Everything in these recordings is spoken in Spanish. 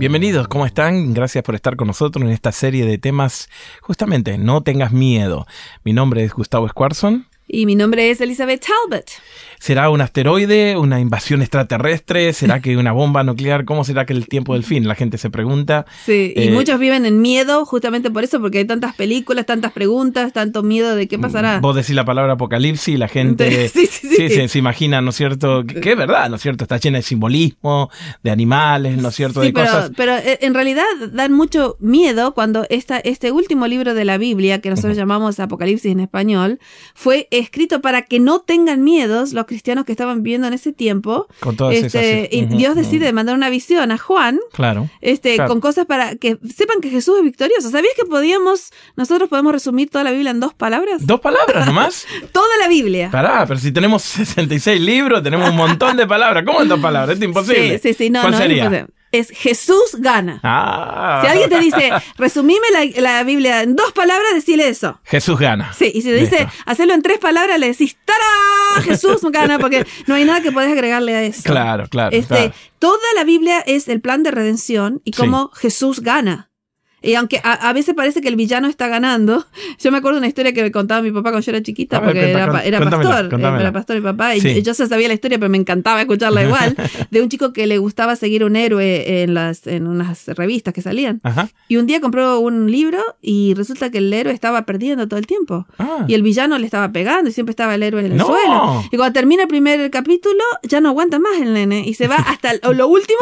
Bienvenidos, ¿cómo están? Gracias por estar con nosotros en esta serie de temas. Justamente, no tengas miedo. Mi nombre es Gustavo Squarson. Y mi nombre es Elizabeth Talbot. ¿Será un asteroide? ¿Una invasión extraterrestre? ¿Será que una bomba nuclear? ¿Cómo será que el tiempo del fin? La gente se pregunta. Sí, y Eh, muchos viven en miedo justamente por eso, porque hay tantas películas, tantas preguntas, tanto miedo de qué pasará. Vos decís la palabra apocalipsis y la gente Sí, sí, sí. se, se imagina, ¿no es cierto? Que, es verdad, ¿no es cierto? Está llena de simbolismo, de animales, ¿no es cierto? Sí, de pero, cosas. pero eh, en realidad dan mucho miedo cuando esta, este último libro de la Biblia, que nosotros llamamos Apocalipsis en español, fue escrito para que no tengan miedos los cristianos que estaban viviendo en ese tiempo. Con todas Este, esas. y Ujú, Dios decide mandar una visión a Juan Claro. este, Claro. con cosas para que sepan que Jesús es victorioso. ¿Sabías que podíamos, nosotros podemos resumir toda la Biblia en dos palabras? ¿Dos palabras nomás? Toda la Biblia. Pará, pero si tenemos 66 libros, tenemos un montón de palabras. ¿Cómo en dos palabras? Es imposible. Sí, sí, sí, no, ¿Cuál no, sería? Es, imposible. Es Jesús gana. Ah. Si alguien te dice, resumime la, la Biblia en dos palabras, decile eso. Jesús gana. Sí, y si te dice, hacerlo en tres palabras, le decís, ¡Tará! Jesús gana, porque no hay nada que puedas agregarle a eso. Claro, claro, Este, claro. Toda la Biblia es el plan de redención y Sí. cómo Jesús gana. Y aunque a, a veces parece que el villano está ganando, yo me acuerdo de una historia que me contaba mi papá cuando yo era chiquita, A ver, porque cuenta, era, era pastor, eh, era pastor mi papá, y Sí. yo ya sabía la historia, pero me encantaba escucharla igual, de un chico que le gustaba seguir un héroe en, las, en unas revistas que salían. Ajá. Y un día compró un libro y resulta que el héroe estaba perdiendo todo el tiempo. Ah. Y el villano le estaba pegando y siempre estaba el héroe en el No. suelo. Y cuando termina el primer capítulo, ya no aguanta más el nene. Y se va hasta lo último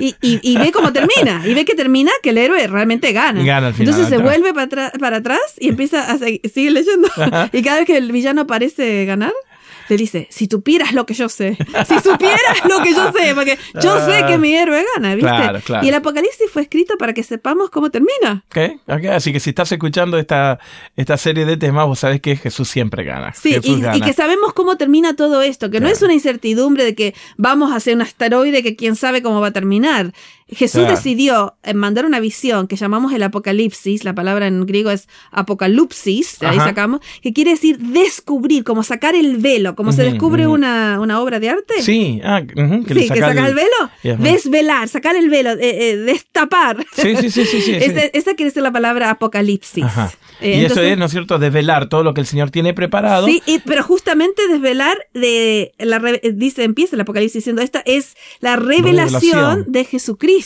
y, y- y ve cómo termina. Y ve que termina que el héroe realmente gana. Gana al final, Entonces se vuelve para, atrás- para atrás y empieza a seguir, sigue leyendo. Y cada vez que el villano parece ganar, le dice, si supieras lo que yo sé, si supieras lo que yo sé, porque yo sé que mi héroe gana, ¿viste? Claro, claro. Y el Apocalipsis fue escrito para que sepamos cómo termina. Ok, ok. Así que si estás escuchando esta, esta serie de temas, vos sabés que Jesús siempre gana. Sí, y, gana. y que sabemos cómo termina todo esto, que no Claro. es una incertidumbre de que vamos a hacer un asteroide que quién sabe cómo va a terminar. Jesús Claro. decidió eh, mandar una visión que llamamos el apocalipsis, la palabra en griego es apocalipsis, de ahí Ajá. sacamos, que quiere decir descubrir, como sacar el velo, como se descubre una, una obra de arte. Sí, ah, que Sí, que el velo, desvelar, sacar el velo, eh, eh, destapar. Sí, sí, sí, sí, sí, sí. Esa, esa quiere decir la palabra apocalipsis. Ajá. Eh, y eso es, ¿no es cierto?, desvelar todo lo que el Señor tiene preparado. Sí, y- pero justamente desvelar de la dice empieza el Apocalipsis diciendo esta es la revelación, Revelación. de Jesucristo.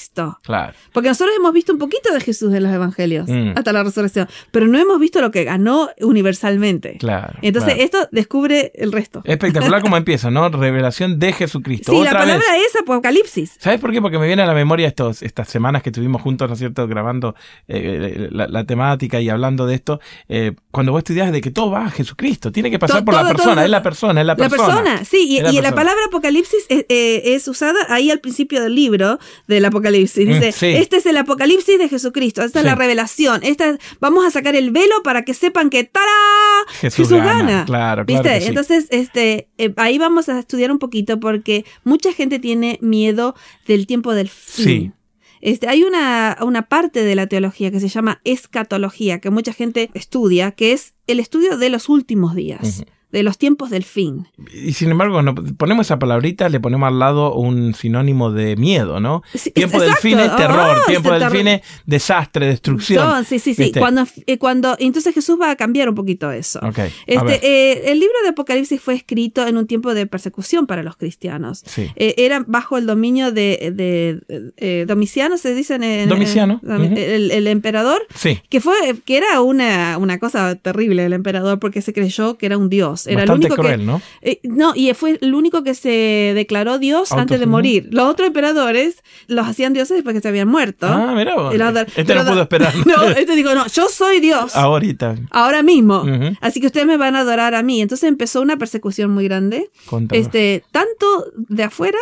Claro. Porque nosotros hemos visto un poquito de Jesús en los evangelios Mm. hasta la resurrección, pero no hemos visto lo que ganó universalmente. Claro. Entonces claro. esto descubre el resto. Espectacular como empieza, ¿no? Revelación de Jesucristo. Sí, Otra la palabra vez. es Apocalipsis. ¿Sabes por qué? Porque me viene a la memoria estos, estas semanas que estuvimos juntos, ¿no es cierto?, grabando eh, la, la temática y hablando de esto. eh, cuando vos estudias de que todo va a Jesucristo, tiene que pasar por la persona, todo. es la persona, es la La persona. persona, sí, y, la y la persona. palabra Apocalipsis es, eh, es usada ahí al principio del libro del Apocalipsis. Dice, Mm, sí. este es el Apocalipsis de Jesucristo, esta es la revelación, esta es- vamos a sacar el velo para que sepan que ¡tará! Jesús gana, claro, claro ¿Viste? que sí. Entonces, este, eh, ahí vamos a estudiar un poquito porque mucha gente tiene miedo del tiempo del fin. Sí. Este, hay una, una parte de la teología que se llama escatología, que mucha gente estudia, que es el estudio de los últimos días, Ujú. De los tiempos del fin. Y sin embargo, no, ponemos esa palabrita, le ponemos al lado un sinónimo de miedo, ¿no? Sí, tiempo del fin es terror, Ah, tiempo es del terror. fin es desastre, destrucción. Sí, sí, sí. ¿Viste? Cuando, eh, cuando, entonces Jesús va a cambiar un poquito eso. Este, eh, el libro de Apocalipsis fue escrito en un tiempo de persecución para los cristianos. Sí. Eh, era bajo el dominio de, de, Domiciano, se dice en, Domiciano, el emperador, Sí. que fue que era una, una cosa terrible el emperador porque se creyó que era un dios. Era Bastante el único cruel, que, ¿no? Eh, no, y fue el único que se declaró Dios antes de morir. Los otros emperadores los hacían dioses después que se habían muerto. Ah, mira otros- Este no pudo esperar. No, este dijo, no, yo soy Dios. Ahorita. Ahora mismo. Así que ustedes me van a adorar a mí. Entonces empezó una persecución muy grande. Contra- Este, tanto de afuera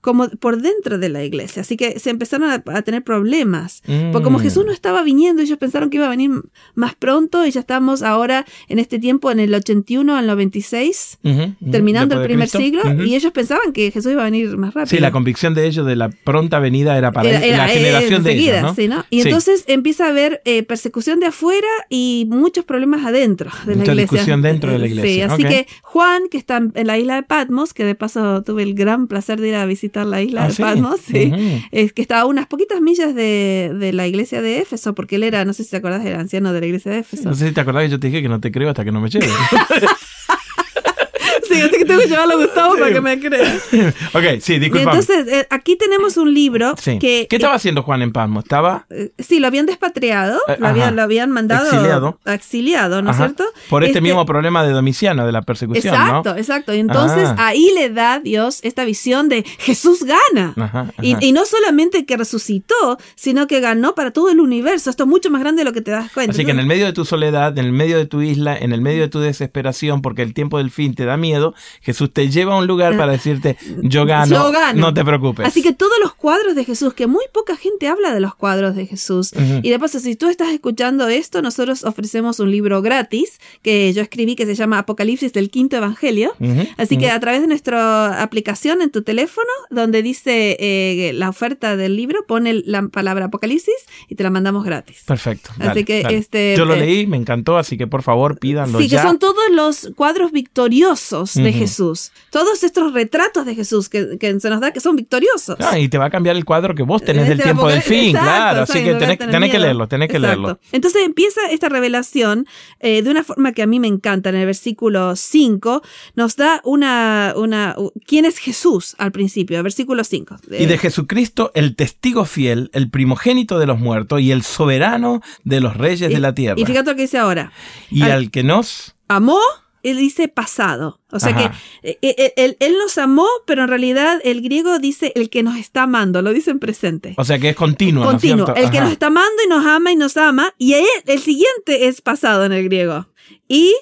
como por dentro de la iglesia. Así que se empezaron a, a tener problemas. Mm. Porque como Jesús no estaba viniendo, ellos pensaron que iba a venir más pronto y ya estamos ahora en este tiempo, en el 81 al 96, Ujú, ujú. terminando el primer Cristo. siglo, Ujú. y ellos pensaban que Jesús iba a venir más rápido. Sí, la convicción de ellos de la pronta venida era para Era- la era, eh, generación de ellos, ¿no? sí, ¿no? Y Sí. entonces empieza a haber eh, persecución de afuera y muchos problemas adentro de la Mucha iglesia. discusión dentro de la Sí, iglesia, así ok. que Juan, que está en la isla de Patmos, que de paso tuve el gran placer de ir a visitar la isla Ah, de sí. Patmos, sí, es que estaba a unas poquitas millas de, de la iglesia de Éfeso, porque él era, no sé si te acordás, era anciano de la iglesia de Éfeso. No sé si te acordás que yo te dije que no te creo hasta que no me lleves. Sí, así que tengo que llevarlo a Gustavo para que me crea. ok, sí, disculpa. entonces, eh, aquí tenemos un libro Sí. que... ¿Qué estaba haciendo Juan en Pasmo? Estaba eh, Sí, lo habían despatriado, Eh, lo, habían, lo habían mandado Exiliado. exiliado, ¿no es cierto? por este, mismo problema de Domiciano, de la persecución, Exacto, ¿no? exacto. Y entonces Ah. ahí le da Dios esta visión de Jesús gana. Ajá, Y, ajá. y no solamente que resucitó, sino que ganó para todo el universo. Esto es mucho más grande de lo que te das cuenta. Así que en el medio de tu soledad, en el medio de tu isla, en el medio de tu desesperación, porque el tiempo del fin te da miedo, Jesús te lleva a un lugar para decirte, yo gano, Yo gano. no te preocupes. Así que todos los cuadros de Jesús, que muy poca gente habla de los cuadros de Jesús. Y de paso, si tú estás escuchando esto, nosotros ofrecemos un libro gratis que yo escribí que se llama Apocalipsis del Quinto Evangelio. Así que a través de nuestra aplicación en tu teléfono, donde dice eh, la oferta del libro, pone la palabra Apocalipsis y te la mandamos gratis. Perfecto. Así que, dale. este, Yo lo eh, leí, me encantó, así que por favor pídanlo Sí, que son todos los cuadros victoriosos de. Jesús. Todos estos retratos de Jesús que, que se nos da que son victoriosos. Ah, y te va a cambiar el cuadro que vos tenés del Este tiempo del fin, Exacto, claro. Así que tenés, que leerlo, tenés que Exacto. leerlo. Entonces empieza esta revelación eh, de una forma que a mí me encanta. En el versículo 5 nos da una, una... ¿Quién es Jesús al principio? Versículo 5. Y de Jesucristo, el testigo fiel, el primogénito de los muertos y el soberano de los reyes de la tierra. Y fíjate lo que dice ahora. Y al- al que nos... Amó, él dice pasado. O sea Ajá. que eh, eh, él, él nos amó, pero en realidad el griego dice el que nos está amando, lo dice en presente. O sea que es continuo, ¿no es Continuo. el que nos está amando y nos ama y nos ama. Y él- el siguiente es pasado en el griego. Y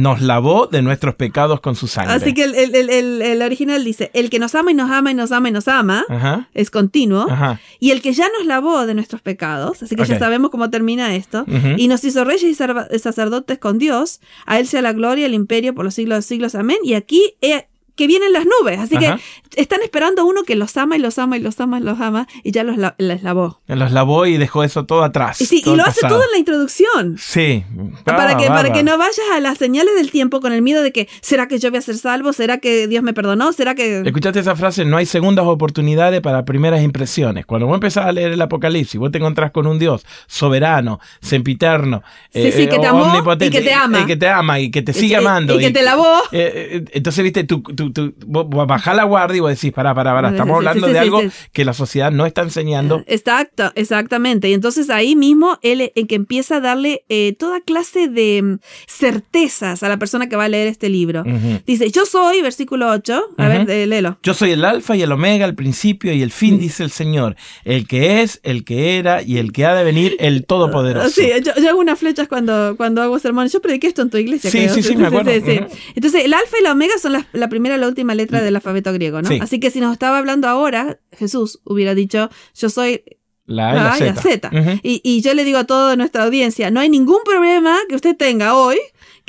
Nos lavó de nuestros pecados con su sangre. así que el, el- el- el- original dice, el que nos ama y nos ama y nos ama y nos ama, Ajá. es continuo. Ajá. Y el que ya nos lavó de nuestros pecados, así que ya sabemos cómo termina esto, y nos hizo reyes y sacerdotes con Dios, a él sea la gloria, el imperio por los siglos de los siglos, amén. Y aquí eh, que vienen las nubes, así Ajá. que están esperando a uno que los ama y los ama y los ama y los ama, y ya los la- les lavó. Los lavó y dejó eso todo atrás. Y sí, todo y lo hace todo en la introducción. Sí. para, Ah, que, para que no vayas a las señales del tiempo con el miedo de que, ¿será que yo voy a ser salvo? ¿Será que Dios me perdonó? ¿Será que...? ¿Escuchaste esa frase? No hay segundas oportunidades para primeras impresiones. Cuando vos empezás a leer el Apocalipsis, vos te encontrás con un Dios soberano, sempiterno, Sí, sí, que te amó y que te ama. y que te ama y que te sigue Y- amando. y que te lavó. eh, eh, entonces, viste, tú, tú, bajás la guardia y vos decís, pará, pará, pará, estamos hablando sí, de algo que la sociedad no está enseñando. Exacto, exactamente. Y entonces ahí mismo él en que empieza a darle eh, toda clase de mm, certezas a la persona que va a leer este libro. Dice, yo soy, versículo 8, a ver, eh, léelo. Yo soy el alfa y el omega, el principio y el fin, dice el Señor, el que es, el que era y el que ha de venir, el todopoderoso. Sí, yo, yo hago unas flechas cuando, cuando hago sermones. Yo prediqué esto en tu iglesia. Sí, creo. sí, sí, me acuerdo. Entonces, el alfa y la omega son la, la primera la última letra del alfabeto griego, ¿no? Sí. Así que si nos estaba hablando ahora, Jesús hubiera dicho, yo soy La A y la la A y la Z. Z. Ujú. y, y yo le digo a toda nuestra audiencia, no hay ningún problema que usted tenga hoy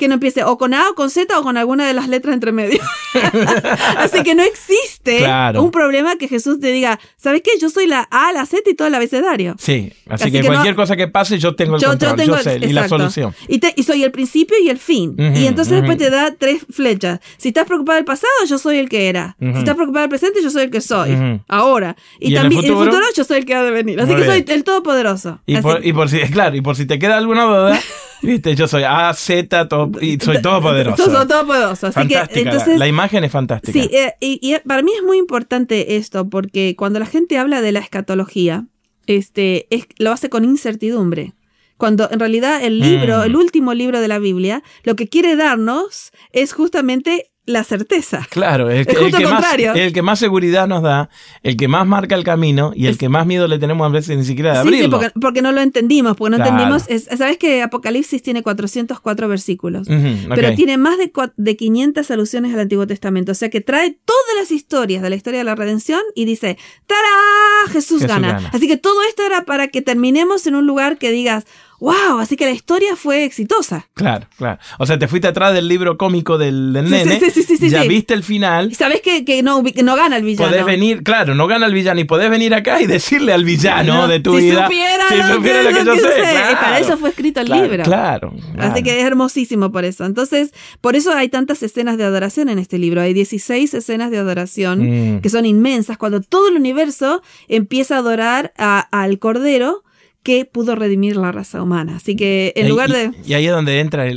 que no empiece o con A o con Z o con alguna de las letras entre medio. Así que no existe Claro. un problema que Jesús te diga, ¿sabes qué? Yo soy la A, la Z y todo el abecedario. Sí, así, Así que, que no- cualquier cosa que pase yo tengo el control, yo, sé, y la exacto. solución. Y, te- y soy el principio y el fin. Y entonces después te da tres flechas. Si estás preocupado del pasado, yo soy el que era. Si estás preocupado del presente, yo soy el que soy. Ahora. Y, ¿Y en el también en el futuro? yo soy el que ha de venir. Así Muy que soy bien. el todopoderoso. Y por, y por si, claro, y por si te queda alguna duda, viste, yo soy A, Z, todo, y soy todopoderoso. Sos todopoderoso. Así que Fantástica, la- imagen es fantástica. Sí, eh, y, y para mí es muy importante esto, porque cuando la gente habla de la escatología, este, es, lo hace con incertidumbre. Cuando en realidad el libro, Mm. el último libro de la Biblia, lo que quiere darnos es justamente la certeza. Claro, el, que- Es el que más, el que más seguridad nos da, el que más marca el camino y el Es- que más miedo le tenemos a veces ni siquiera de Sí, sí, abrirlo. porque, porque no lo entendimos, porque no Claro. entendimos. es- ¿Sabes que Apocalipsis tiene 404 versículos? Pero tiene más de, de 500 alusiones al Antiguo Testamento. O sea que trae todas las historias de la historia de la redención y dice, ¡Tará! Jesús, Jesús gana. gana. Así que todo esto era para que terminemos en un lugar que digas, ¡Wow! Así que la historia fue exitosa. Claro, claro. O sea, te fuiste atrás del libro cómico del, del Sí, nene, sí, sí, sí, sí, ya viste el final, Y sabes que, que no, que no gana el villano. podés venir, claro, no gana el villano y podés venir acá y decirle al villano No, de tu si vida. supiera si lo supiera que- lo que yo sé. claro. para eso fue escrito el Claro, libro. Claro. Así claro. que es hermosísimo por eso. Entonces, por eso hay tantas escenas de adoración en este libro. Hay 16 escenas de adoración Mm. que son inmensas, cuando todo el universo empieza a adorar a- al Cordero que pudo redimir la raza humana. Así que en Y- lugar de... Y ahí es donde entran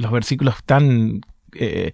los versículos tan... eh,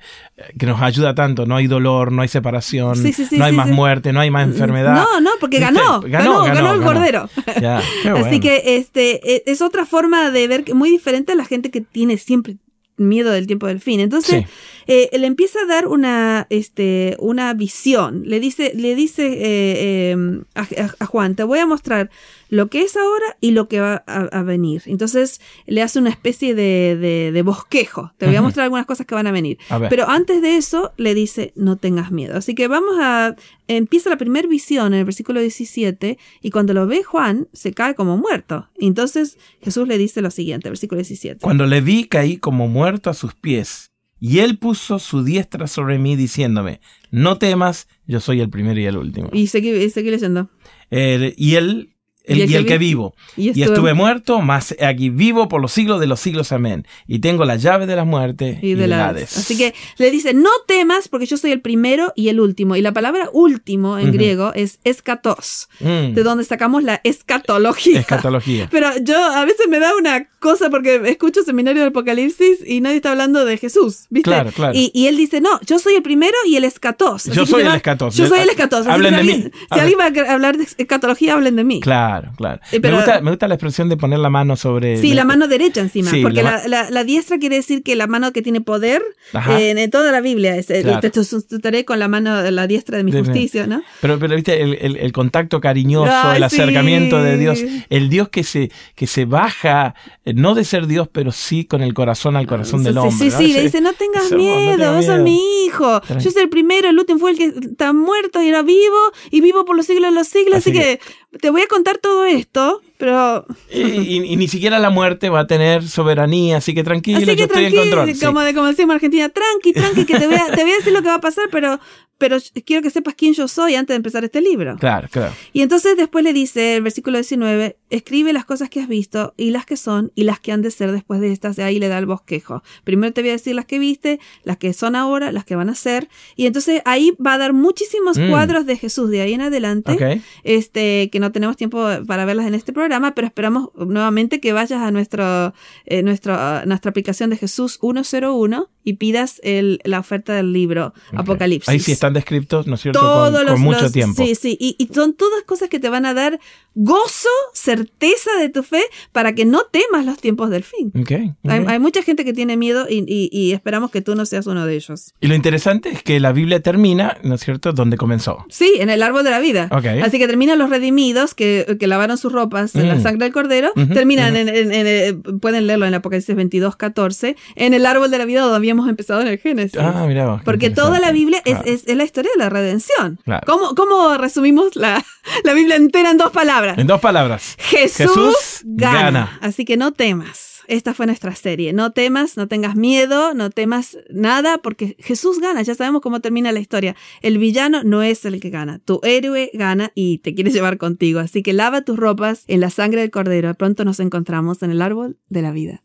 que nos ayuda tanto, no hay dolor, no hay separación, Sí, sí, sí, no hay más muerte, no hay más enfermedad. No, no, porque ¿Viste? ganó, ganó, ganó, el Cordero. Ya, Así que este e- es otra forma de ver que muy diferente a la gente que tiene siempre miedo del tiempo del fin. Entonces, Sí. Eh, le empieza a dar una, este, una visión. Le dice, le dice eh, eh, a, Juan, te voy a mostrar lo que es ahora y lo que va a, a venir. Entonces, le hace una especie de, de- de bosquejo. Te voy a mostrar algunas cosas que van a venir. A. Pero antes de eso, le dice, no tengas miedo. Así que vamos a... Empieza la primera visión en el versículo 17 y cuando lo ve Juan, se cae como muerto. Entonces Jesús le dice lo siguiente, versículo 17. Cuando le vi, caí como muerto a sus pies. Y él puso su diestra sobre mí, diciéndome: No temas, yo soy el primero y el último. Y seguí, seguí leyendo. Eh, y él, el- Y y el que que vi- vivo. Y, Y estuve muerto, mas aquí vivo por los siglos de los siglos. Amén. Y tengo la llave de la muerte y, y de la Hades. Así que le dice, no temas porque yo soy el primero y el último. Y la palabra último en griego es escatos, Mm, de donde sacamos la escatología. escatología. Pero yo a veces me da una cosa porque escucho seminario del Apocalipsis y nadie está hablando de Jesús, ¿viste? Claro, claro. Y, y él dice, no, yo soy el primero y el escatos. Yo soy el escatos. Yo soy el escatos. Hablen de alguien- mí. Si alguien va a hablar de escatología, hablen de mí. Claro, claro. Eh, pero- me, gusta, me gusta la expresión de poner la mano sobre. Sí, la mano derecha encima, Sí, porque la la, diestra quiere decir que la mano que tiene poder Ajá. eh, en toda la Biblia es, eh, Claro. te sustentaré con la mano, la diestra de mi justicia, ¿no? Pero, pero viste, el, el- el contacto cariñoso, Ay, el acercamiento de sí. Dios, el Dios que se, que se baja, eh, no de ser Dios, pero sí con el corazón al corazón del Sí, hombre. Sí, ¿no? sí, Ese- le dice, no tengas no miedo, sos miedo". mi hijo. Yo soy el primero, el último fue el que está muerto y era vivo y vivo por los siglos de los siglos. Así, Así que, te voy a contar todo esto, pero... Y, y- y ni siquiera la muerte va a tener soberanía, así que tranquilo, Así yo que estoy en control. sí. como, de, como decimos en Argentina, tranqui, tranqui, que te voy, a, te voy a decir lo que va a pasar, pero, pero quiero que sepas quién yo soy antes de empezar este libro. Claro, claro. Y entonces después le dice, el versículo 19, escribe las cosas que has visto y las que son y las que han de ser después de estas. De ahí le da el bosquejo. Primero te voy a decir las que viste, las que son ahora, las que van a ser. Y entonces ahí va a dar muchísimos Mm. cuadros de Jesús de ahí en adelante. Este, que no tenemos tiempo para verlas en este programa, pero esperamos nuevamente que vayas a nuestro, eh, nuestro, nuestra aplicación de Jesús 101 y pidas el, la oferta del libro Ok. Apocalipsis Ahí sí están descritos, ¿no es cierto? todos con, los, con mucho los- tiempo. Sí, sí, y, y son todas cosas que te van a dar gozo, certeza de tu fe para que no temas los tiempos del fin. Ok, ok. Hay, hay mucha gente que tiene miedo y, y- y esperamos que tú no seas uno de ellos. Y lo interesante es que la Biblia termina, ¿no es cierto?, donde comenzó. Sí, en el árbol de la vida. Así que terminan los redimidos que, que lavaron sus ropas en la Mm. sangre del cordero. Ujú, terminan ujú. en, en- en, eh, pueden leerlo en Apocalipsis 22, 14, en el árbol de la vida donde habíamos empezado en el Génesis. Ah, qué Porque toda la. Biblia es, Claro. es- es la historia de la redención. Claro. ¿Cómo, cómo resumimos la, la Biblia entera en dos palabras? En dos palabras. Jesús, Jesús gana. gana. Así que no temas. Esta fue nuestra serie. No temas, no tengas miedo, no temas nada, porque Jesús gana. Ya sabemos cómo termina la historia. El villano no es el que gana. Tu héroe gana y te quiere llevar contigo. Así que lava tus ropas en la sangre del cordero. Pronto nos encontramos en el árbol de la vida.